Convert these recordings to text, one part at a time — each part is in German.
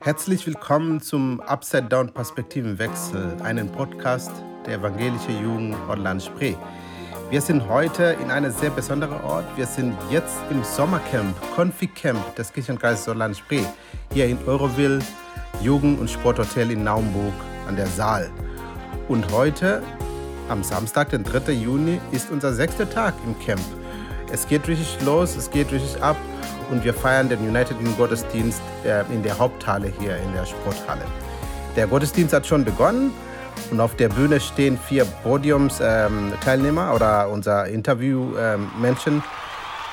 Herzlich willkommen zum Upside Down Perspektivenwechsel, einen Podcast der evangelische Jugend Orland Spree. Wir sind heute in einem sehr besonderen Ort. Wir sind jetzt im Sommercamp, Config Camp des Kirchenkreises Orland Spree, hier in Euroville, Jugend- und Sporthotel in Naumburg an der Saal. Und heute, am Samstag, den 3. Juni, ist unser sechster Tag im Camp. Es geht richtig los, es geht richtig ab und wir feiern den United Gottesdienst äh, in der Haupthalle hier in der Sporthalle. Der Gottesdienst hat schon begonnen und auf der Bühne stehen vier Podiumsteilnehmer ähm, oder unser Interviewmenschen, ähm,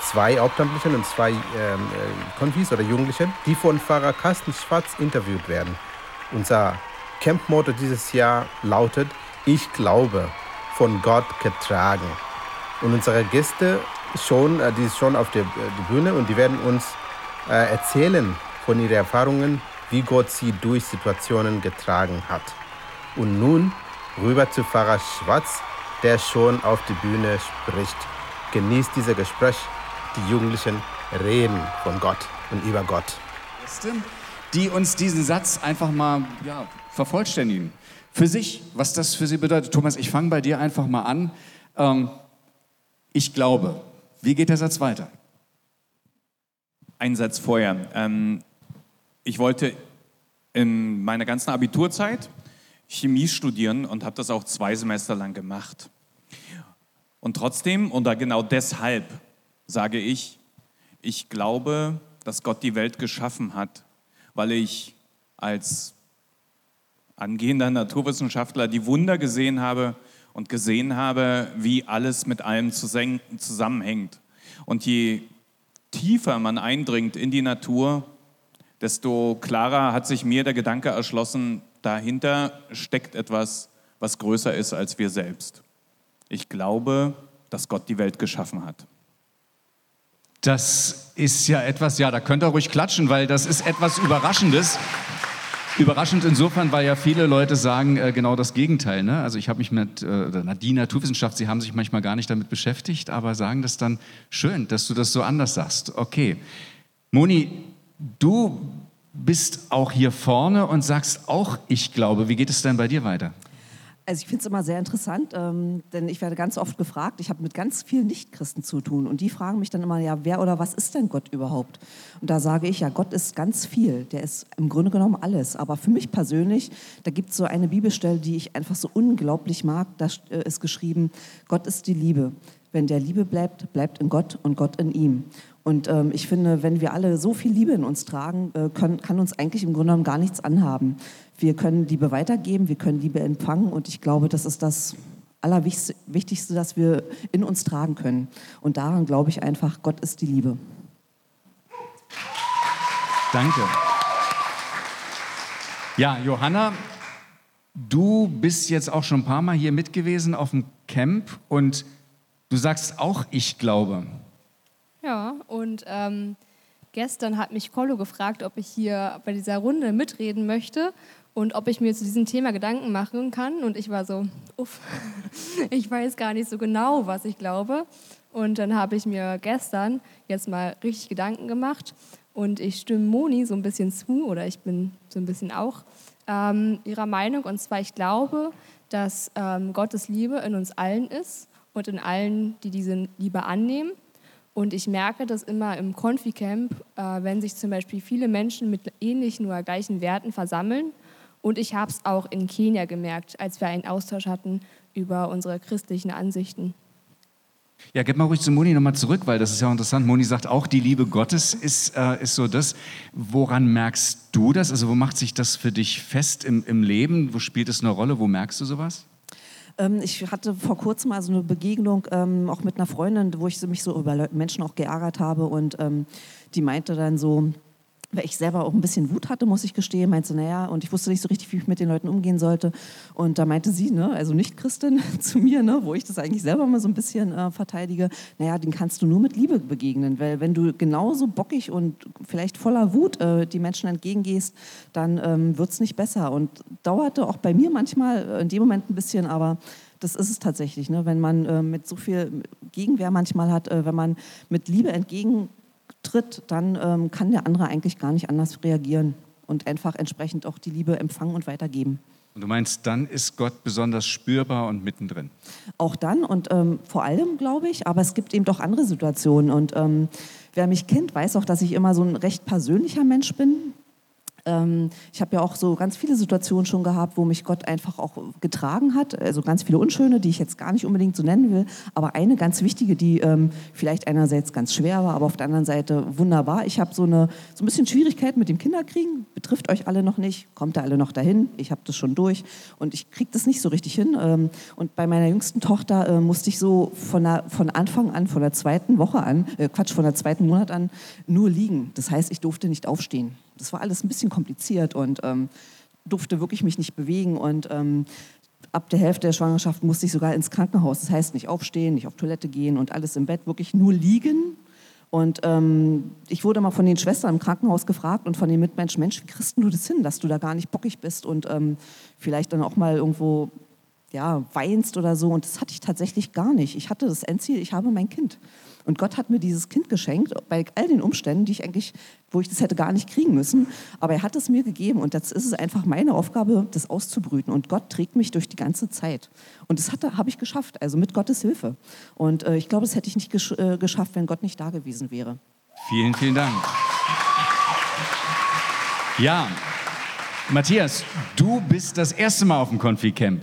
zwei Hauptamtliche und zwei ähm, äh, Konfis oder Jugendliche, die von Pfarrer Carsten Schwarz interviewt werden. Unser Camp-Motto dieses Jahr lautet: Ich glaube, von Gott getragen. Und unsere Gäste schon, äh, die ist schon auf der äh, Bühne und die werden uns äh, erzählen von ihren Erfahrungen, wie Gott sie durch Situationen getragen hat. Und nun rüber zu Pfarrer Schwarz, der schon auf die Bühne spricht. Genießt dieses Gespräch. Die Jugendlichen reden von Gott und über Gott. Die uns diesen Satz einfach mal ja, vervollständigen. Für sich, was das für sie bedeutet. Thomas, ich fange bei dir einfach mal an. Ähm, ich glaube, wie geht der Satz weiter? Ein Satz vorher. Ähm, ich wollte in meiner ganzen Abiturzeit Chemie studieren und habe das auch zwei Semester lang gemacht. Und trotzdem, oder genau deshalb, sage ich, ich glaube, dass Gott die Welt geschaffen hat, weil ich als angehender Naturwissenschaftler die Wunder gesehen habe, und gesehen habe, wie alles mit allem zusammenhängt. Und je tiefer man eindringt in die Natur, desto klarer hat sich mir der Gedanke erschlossen, dahinter steckt etwas, was größer ist als wir selbst. Ich glaube, dass Gott die Welt geschaffen hat. Das ist ja etwas, ja, da könnt ihr ruhig klatschen, weil das ist etwas Überraschendes. Überraschend insofern, weil ja viele Leute sagen äh, genau das Gegenteil. Ne? Also ich habe mich mit äh, die Naturwissenschaft, sie haben sich manchmal gar nicht damit beschäftigt, aber sagen das dann schön, dass du das so anders sagst. Okay. Moni, du bist auch hier vorne und sagst auch, ich glaube. Wie geht es denn bei dir weiter? Also ich finde es immer sehr interessant, ähm, denn ich werde ganz oft gefragt, ich habe mit ganz vielen Nichtchristen zu tun und die fragen mich dann immer, ja, wer oder was ist denn Gott überhaupt? Und da sage ich, ja, Gott ist ganz viel, der ist im Grunde genommen alles. Aber für mich persönlich, da gibt es so eine Bibelstelle, die ich einfach so unglaublich mag, da äh, ist geschrieben, Gott ist die Liebe. Wenn der Liebe bleibt, bleibt in Gott und Gott in ihm. Und ähm, ich finde, wenn wir alle so viel Liebe in uns tragen, äh, können, kann uns eigentlich im Grunde genommen gar nichts anhaben. Wir können Liebe weitergeben, wir können Liebe empfangen und ich glaube, das ist das Allerwichtigste, das wir in uns tragen können. Und daran glaube ich einfach, Gott ist die Liebe. Danke. Ja, Johanna, du bist jetzt auch schon ein paar Mal hier mit gewesen auf dem Camp und du sagst auch, ich glaube. Ja, und ähm, gestern hat mich Kollo gefragt, ob ich hier bei dieser Runde mitreden möchte und ob ich mir zu diesem Thema Gedanken machen kann. Und ich war so, uff, ich weiß gar nicht so genau, was ich glaube. Und dann habe ich mir gestern jetzt mal richtig Gedanken gemacht und ich stimme Moni so ein bisschen zu oder ich bin so ein bisschen auch ähm, ihrer Meinung. Und zwar, ich glaube, dass ähm, Gottes Liebe in uns allen ist und in allen, die diese Liebe annehmen. Und ich merke das immer im Confi-Camp, äh, wenn sich zum Beispiel viele Menschen mit ähnlichen oder gleichen Werten versammeln. Und ich habe es auch in Kenia gemerkt, als wir einen Austausch hatten über unsere christlichen Ansichten. Ja, gib mal ruhig zu Moni nochmal zurück, weil das ist ja interessant. Moni sagt auch, die Liebe Gottes ist, äh, ist so das. Woran merkst du das? Also wo macht sich das für dich fest im, im Leben? Wo spielt es eine Rolle? Wo merkst du sowas? Ähm, ich hatte vor kurzem mal so eine Begegnung ähm, auch mit einer Freundin, wo ich mich so über Menschen auch geärgert habe. Und ähm, die meinte dann so, weil ich selber auch ein bisschen Wut hatte, muss ich gestehen, meinte, naja, und ich wusste nicht so richtig, wie ich mit den Leuten umgehen sollte. Und da meinte sie, ne, also nicht Christin, zu mir, ne, wo ich das eigentlich selber mal so ein bisschen äh, verteidige, naja, den kannst du nur mit Liebe begegnen, weil wenn du genauso bockig und vielleicht voller Wut äh, die Menschen entgegengehst, dann ähm, wird es nicht besser. Und dauerte auch bei mir manchmal äh, in dem Moment ein bisschen, aber das ist es tatsächlich, ne? wenn man äh, mit so viel Gegenwehr manchmal hat, äh, wenn man mit Liebe entgegen tritt, dann ähm, kann der andere eigentlich gar nicht anders reagieren. und einfach entsprechend auch die Liebe empfangen und weitergeben. Und du meinst, dann ist Gott besonders spürbar und mittendrin? Auch dann und ähm, vor allem, glaube ich, aber es gibt eben doch andere Situationen. Und ähm, wer mich kennt, weiß auch, dass ich immer so ein recht persönlicher Mensch bin. Ähm, ich habe ja auch so ganz viele Situationen schon gehabt, wo mich Gott einfach auch getragen hat. Also ganz viele unschöne, die ich jetzt gar nicht unbedingt so nennen will. Aber eine ganz wichtige, die ähm, vielleicht einerseits ganz schwer war, aber auf der anderen Seite wunderbar. Ich habe so, eine, so ein bisschen Schwierigkeiten mit dem Kinderkriegen. Betrifft euch alle noch nicht. Kommt da alle noch dahin. Ich habe das schon durch. Und ich kriege das nicht so richtig hin. Ähm, und bei meiner jüngsten Tochter äh, musste ich so von, der, von Anfang an, von der zweiten Woche an, äh, Quatsch, von der zweiten Monat an, nur liegen. Das heißt, ich durfte nicht aufstehen. Das war alles ein bisschen kompliziert und ähm, durfte wirklich mich nicht bewegen und ähm, ab der Hälfte der Schwangerschaft musste ich sogar ins Krankenhaus. Das heißt, nicht aufstehen, nicht auf Toilette gehen und alles im Bett, wirklich nur liegen. Und ähm, ich wurde mal von den Schwestern im Krankenhaus gefragt und von den Mitmenschen, Mensch, wie kriegst du das hin, dass du da gar nicht bockig bist und ähm, vielleicht dann auch mal irgendwo ja, weinst oder so. Und das hatte ich tatsächlich gar nicht. Ich hatte das Endziel, ich habe mein Kind. Und Gott hat mir dieses Kind geschenkt, bei all den Umständen, die ich eigentlich, wo ich das hätte gar nicht kriegen müssen. Aber er hat es mir gegeben und jetzt ist es einfach meine Aufgabe, das auszubrüten. Und Gott trägt mich durch die ganze Zeit. Und das habe ich geschafft, also mit Gottes Hilfe. Und äh, ich glaube, das hätte ich nicht gesch äh, geschafft, wenn Gott nicht da gewesen wäre. Vielen, vielen Dank. Ja, Matthias, du bist das erste Mal auf dem Konfi-Camp.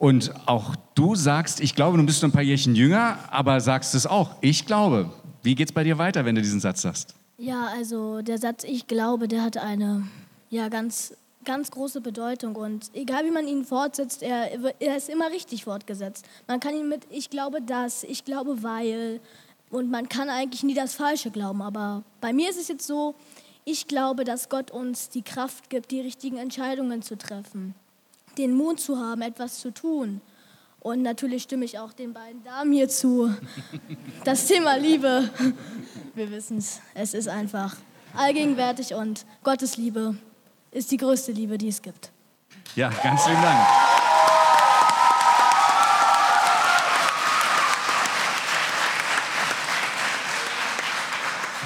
Und auch du sagst, ich glaube, du bist noch ein paar Jährchen jünger, aber sagst es auch, ich glaube. Wie geht es bei dir weiter, wenn du diesen Satz sagst? Ja, also der Satz ich glaube, der hat eine ja, ganz, ganz große Bedeutung. Und egal wie man ihn fortsetzt, er, er ist immer richtig fortgesetzt. Man kann ihn mit ich glaube das, ich glaube weil. Und man kann eigentlich nie das Falsche glauben. Aber bei mir ist es jetzt so, ich glaube, dass Gott uns die Kraft gibt, die richtigen Entscheidungen zu treffen den Mut zu haben, etwas zu tun. Und natürlich stimme ich auch den beiden Damen hier zu. Das Thema Liebe, wir wissen es, es ist einfach allgegenwärtig und Gottes Liebe ist die größte Liebe, die es gibt. Ja, ganz vielen Dank.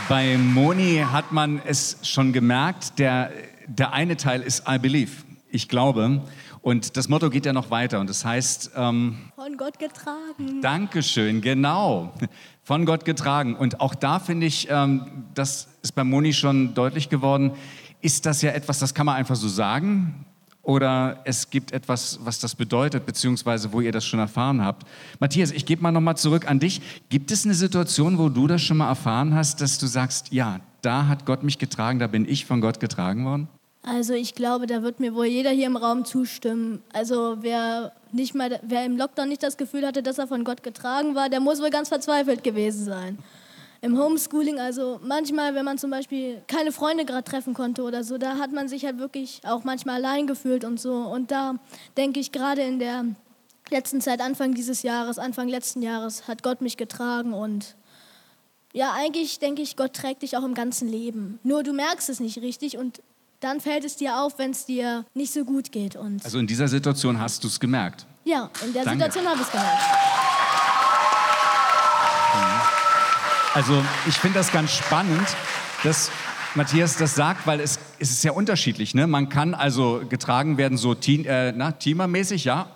Bei Moni hat man es schon gemerkt, der, der eine Teil ist I believe, ich glaube. Und das Motto geht ja noch weiter und das heißt... Ähm, Von Gott getragen. Dankeschön, genau. Von Gott getragen. Und auch da finde ich, ähm, das ist bei Moni schon deutlich geworden, ist das ja etwas, das kann man einfach so sagen oder es gibt etwas, was das bedeutet, beziehungsweise wo ihr das schon erfahren habt. Matthias, ich gebe mal nochmal zurück an dich. Gibt es eine Situation, wo du das schon mal erfahren hast, dass du sagst, ja, da hat Gott mich getragen, da bin ich von Gott getragen worden? Also ich glaube, da wird mir wohl jeder hier im Raum zustimmen. Also wer, nicht mal, wer im Lockdown nicht das Gefühl hatte, dass er von Gott getragen war, der muss wohl ganz verzweifelt gewesen sein. Im Homeschooling, also manchmal, wenn man zum Beispiel keine Freunde gerade treffen konnte oder so, da hat man sich halt wirklich auch manchmal allein gefühlt und so. Und da denke ich gerade in der letzten Zeit, Anfang dieses Jahres, Anfang letzten Jahres, hat Gott mich getragen und ja, eigentlich denke ich, Gott trägt dich auch im ganzen Leben. Nur du merkst es nicht richtig und dann fällt es dir auf, wenn es dir nicht so gut geht. Und also in dieser Situation hast du es gemerkt? Ja, in der Danke. Situation habe ich es gemerkt. Also ich finde das ganz spannend, dass Matthias das sagt, weil es, es ist ja unterschiedlich. Ne? Man kann also getragen werden, so teen, äh, na, teamermäßig, ja.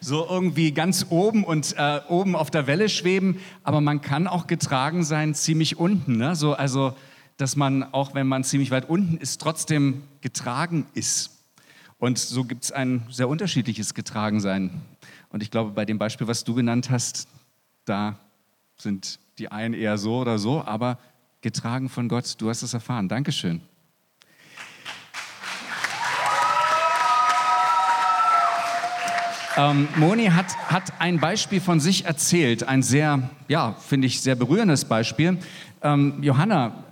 So irgendwie ganz oben und äh, oben auf der Welle schweben, aber man kann auch getragen sein ziemlich unten. Ne? So, also dass man, auch wenn man ziemlich weit unten ist, trotzdem getragen ist. Und so gibt es ein sehr unterschiedliches Getragensein. Und ich glaube, bei dem Beispiel, was du genannt hast, da sind die einen eher so oder so, aber getragen von Gott, du hast es erfahren. Dankeschön. Ähm, Moni hat, hat ein Beispiel von sich erzählt, ein sehr, ja, finde ich, sehr berührendes Beispiel. Ähm, Johanna,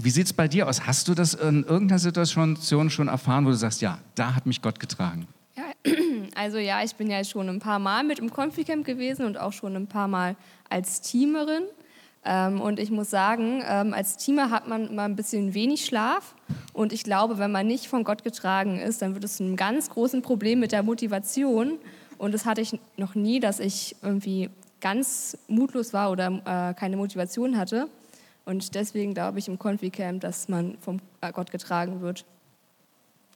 wie sieht es bei dir aus? Hast du das in irgendeiner Situation schon erfahren, wo du sagst, ja, da hat mich Gott getragen? Ja, also ja, ich bin ja schon ein paar Mal mit im Konfi-Camp gewesen und auch schon ein paar Mal als Teamerin. Ähm, und ich muss sagen, ähm, als Teamer hat man immer ein bisschen wenig Schlaf. Und ich glaube, wenn man nicht von Gott getragen ist, dann wird es ein ganz großes Problem mit der Motivation. Und das hatte ich noch nie, dass ich irgendwie ganz mutlos war oder äh, keine Motivation hatte. Und deswegen glaube ich im Confi-Camp, dass man vom Gott getragen wird.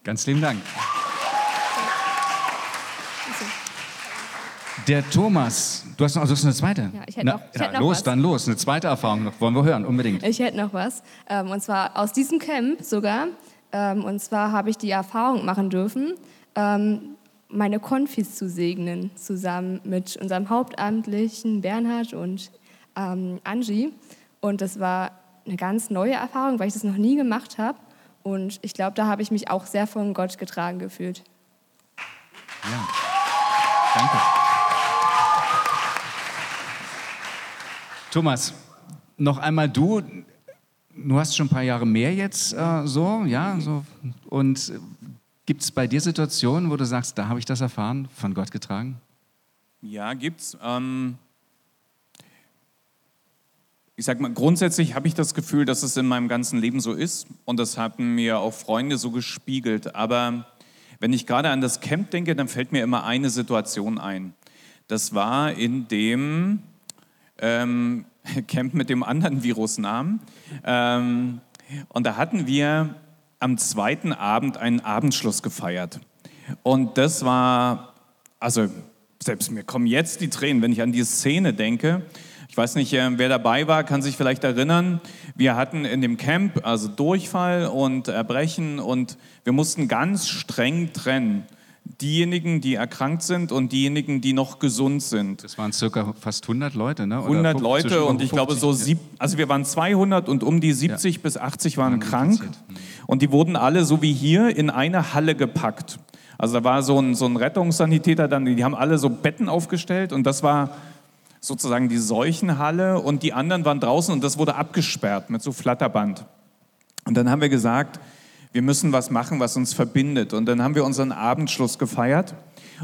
Ganz lieben Dank. Der Thomas, du hast noch, also hast eine zweite? Ja, ich hätte noch, ich ja, hätte noch los, was. dann los. Eine zweite Erfahrung noch. Wollen wir hören, unbedingt. Ich hätte noch was. Ähm, und zwar aus diesem Camp sogar. Ähm, und zwar habe ich die Erfahrung machen dürfen, ähm, meine Konfis zu segnen, zusammen mit unserem Hauptamtlichen Bernhard und Angie. Und das war eine ganz neue Erfahrung, weil ich das noch nie gemacht habe. Und ich glaube, da habe ich mich auch sehr von Gott getragen gefühlt. Ja. Danke. Thomas, noch einmal du. Du hast schon ein paar Jahre mehr jetzt äh, so, ja, so. Und äh, gibt es bei dir Situationen, wo du sagst, da habe ich das erfahren, von Gott getragen? Ja, gibt's. Ähm ich sag mal, grundsätzlich habe ich das Gefühl, dass es in meinem ganzen Leben so ist und das haben mir auch Freunde so gespiegelt. Aber wenn ich gerade an das Camp denke, dann fällt mir immer eine Situation ein. Das war in dem ähm, Camp mit dem anderen Virusnamen. Ähm, und da hatten wir am zweiten Abend einen Abendschluss gefeiert. Und das war, also selbst mir kommen jetzt die Tränen, wenn ich an die Szene denke. Ich weiß nicht, äh, wer dabei war, kann sich vielleicht erinnern. Wir hatten in dem Camp also Durchfall und Erbrechen und wir mussten ganz streng trennen. Diejenigen, die erkrankt sind und diejenigen, die noch gesund sind. Das waren circa fast 100 Leute, ne? Oder 100 fünf- Leute und ich glaube 50, so, ja. sieb, also wir waren 200 und um die 70 bis 80 waren Waren krank infiziert. und die wurden alle so wie hier in eine Halle gepackt. Also da war so ein, so ein Rettungssanitäter dann, die haben alle so Betten aufgestellt und das war sozusagen die Seuchenhalle und die anderen waren draußen und das wurde abgesperrt mit so Flatterband. Und dann haben wir gesagt, wir müssen was machen, was uns verbindet. Und dann haben wir unseren Abendschluss gefeiert.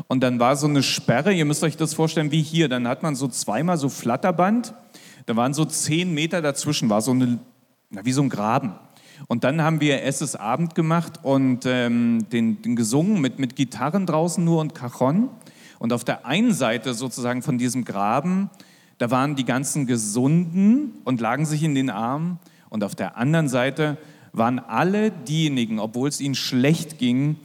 Und dann war so eine Sperre, ihr müsst euch das vorstellen wie hier. Dann hat man so zweimal so Flatterband. Da waren so zehn Meter dazwischen, war so eine, na, wie so ein Graben. Und dann haben wir Esses Abend gemacht und ähm, den, den gesungen mit, mit Gitarren draußen nur und Cajon. Und auf der einen Seite sozusagen von diesem Graben, da waren die ganzen Gesunden und lagen sich in den Armen. Und auf der anderen Seite waren alle diejenigen, obwohl es ihnen schlecht ging,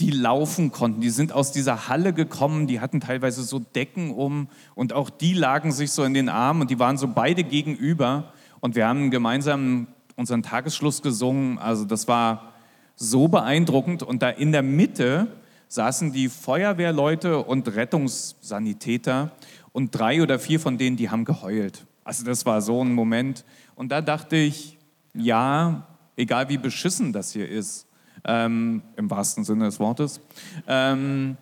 die laufen konnten. Die sind aus dieser Halle gekommen, die hatten teilweise so Decken um und auch die lagen sich so in den Armen und die waren so beide gegenüber. Und wir haben gemeinsam unseren Tagesschluss gesungen. Also das war so beeindruckend. Und da in der Mitte saßen die Feuerwehrleute und Rettungssanitäter und drei oder vier von denen, die haben geheult. Also das war so ein Moment. Und da dachte ich, ja, egal wie beschissen das hier ist, ähm, im wahrsten Sinne des Wortes, ähm,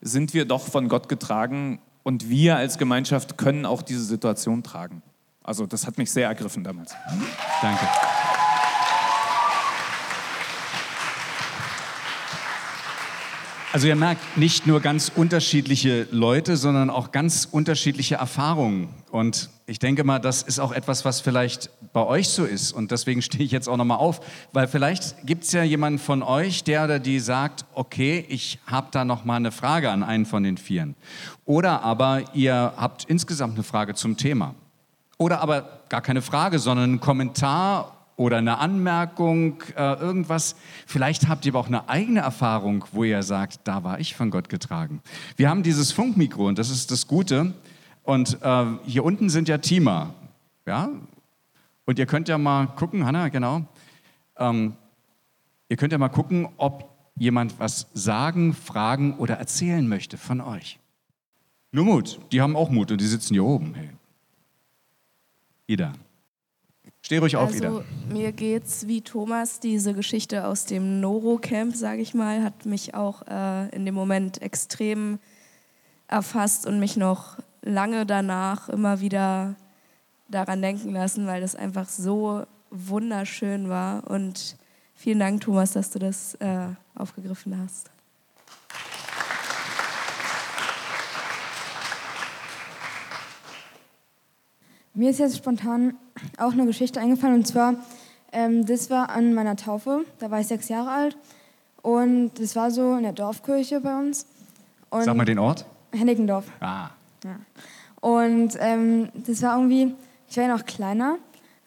sind wir doch von Gott getragen und wir als Gemeinschaft können auch diese Situation tragen. Also das hat mich sehr ergriffen damals. Danke. Also ihr merkt, nicht nur ganz unterschiedliche Leute, sondern auch ganz unterschiedliche Erfahrungen. Und ich denke mal, das ist auch etwas, was vielleicht bei euch so ist. Und deswegen stehe ich jetzt auch nochmal auf, weil vielleicht gibt es ja jemanden von euch, der oder die sagt, okay, ich habe da nochmal eine Frage an einen von den Vieren. Oder aber ihr habt insgesamt eine Frage zum Thema. Oder aber gar keine Frage, sondern einen Kommentar oder eine Anmerkung, äh, irgendwas. Vielleicht habt ihr aber auch eine eigene Erfahrung, wo ihr sagt, da war ich von Gott getragen. Wir haben dieses Funkmikro und das ist das Gute. Und äh, hier unten sind ja Teamer. Ja? Und ihr könnt ja mal gucken, Hanna, genau. Ähm, ihr könnt ja mal gucken, ob jemand was sagen, fragen oder erzählen möchte von euch. Nur Mut. Die haben auch Mut und die sitzen hier oben. Hey. Ida. Steh ruhig auf, Ida. Also mir geht's wie Thomas, diese Geschichte aus dem Noro-Camp, sage ich mal, hat mich auch äh, in dem Moment extrem erfasst und mich noch lange danach immer wieder daran denken lassen, weil das einfach so wunderschön war. Und vielen Dank, Thomas, dass du das äh, aufgegriffen hast. Mir ist jetzt spontan auch eine Geschichte eingefallen und zwar, ähm, das war an meiner Taufe, da war ich sechs Jahre alt und das war so in der Dorfkirche bei uns. Und Sag mal den Ort. Hennigendorf. Ah. Und ähm, das war irgendwie, ich war ja noch kleiner,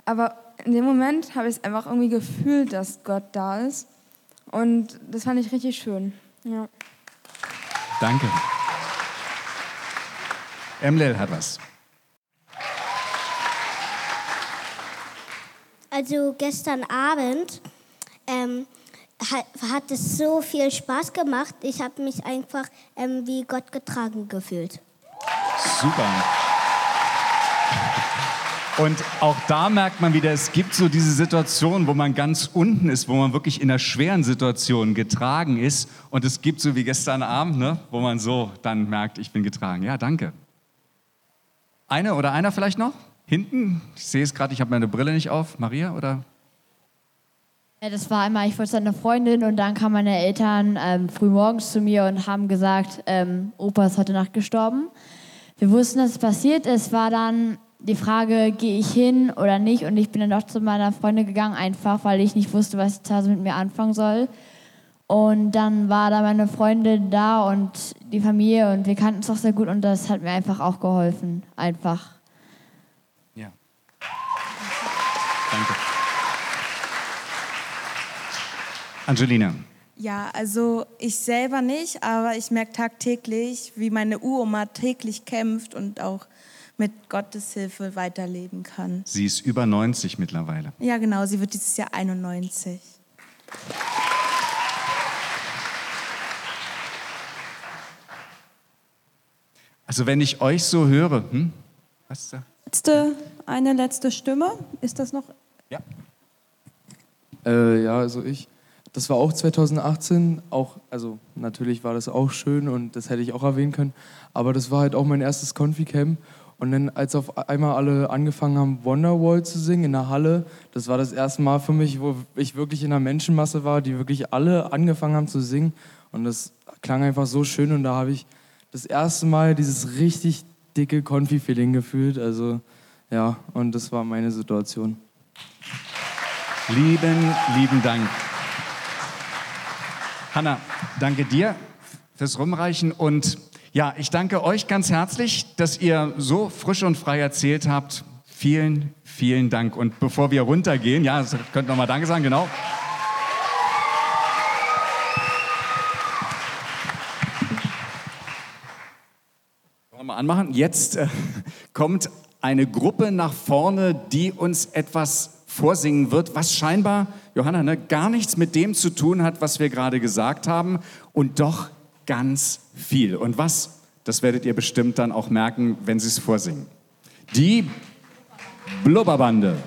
aber in dem Moment habe ich es einfach irgendwie gefühlt, dass Gott da ist. Und das fand ich richtig schön. Ja. Danke. Emlel hat was. Also gestern Abend ähm, hat, hat es so viel Spaß gemacht. Ich habe mich einfach ähm, wie Gott getragen gefühlt. Super. Und auch da merkt man wieder, es gibt so diese Situation, wo man ganz unten ist, wo man wirklich in einer schweren Situation getragen ist. Und es gibt so wie gestern Abend, ne, wo man so dann merkt, ich bin getragen. Ja, danke. Eine oder einer vielleicht noch? Hinten? Ich sehe es gerade, ich habe meine Brille nicht auf. Maria oder? Ja, das war einmal, ich wollte zu Freundin und dann kamen meine Eltern ähm, früh morgens zu mir und haben gesagt, ähm, Opa ist heute Nacht gestorben. Wir wussten, dass es passiert ist. War dann die Frage, gehe ich hin oder nicht? Und ich bin dann doch zu meiner Freundin gegangen, einfach weil ich nicht wusste, was zu Hause mit mir anfangen soll. Und dann war da meine Freundin da und die Familie und wir kannten es auch sehr gut und das hat mir einfach auch geholfen. Einfach. Angelina. Ja, also ich selber nicht, aber ich merke tagtäglich, wie meine Uroma täglich kämpft und auch mit Gottes Hilfe weiterleben kann. Sie ist über 90 mittlerweile. Ja, genau, sie wird dieses Jahr 91. Also wenn ich euch so höre, hm? was ist da? Letzte, eine letzte Stimme, ist das noch? Ja. Äh, ja, also ich. Das war auch 2018, auch, also natürlich war das auch schön und das hätte ich auch erwähnen können, aber das war halt auch mein erstes Confi-Camp und dann, als auf einmal alle angefangen haben, Wonderwall zu singen in der Halle, das war das erste Mal für mich, wo ich wirklich in einer Menschenmasse war, die wirklich alle angefangen haben zu singen und das klang einfach so schön und da habe ich das erste Mal dieses richtig dicke Konfi-Feeling gefühlt, also ja, und das war meine Situation. Lieben, lieben Dank. Hanna, danke dir fürs Rumreichen und ja, ich danke euch ganz herzlich, dass ihr so frisch und frei erzählt habt. Vielen, vielen Dank. Und bevor wir runtergehen, ja, könnt noch mal Danke sagen, genau. Mal anmachen? Jetzt äh, kommt eine Gruppe nach vorne, die uns etwas vorsingen wird, was scheinbar, Johanna, ne, gar nichts mit dem zu tun hat, was wir gerade gesagt haben und doch ganz viel. Und was, das werdet ihr bestimmt dann auch merken, wenn sie es vorsingen. Die Blubberbande.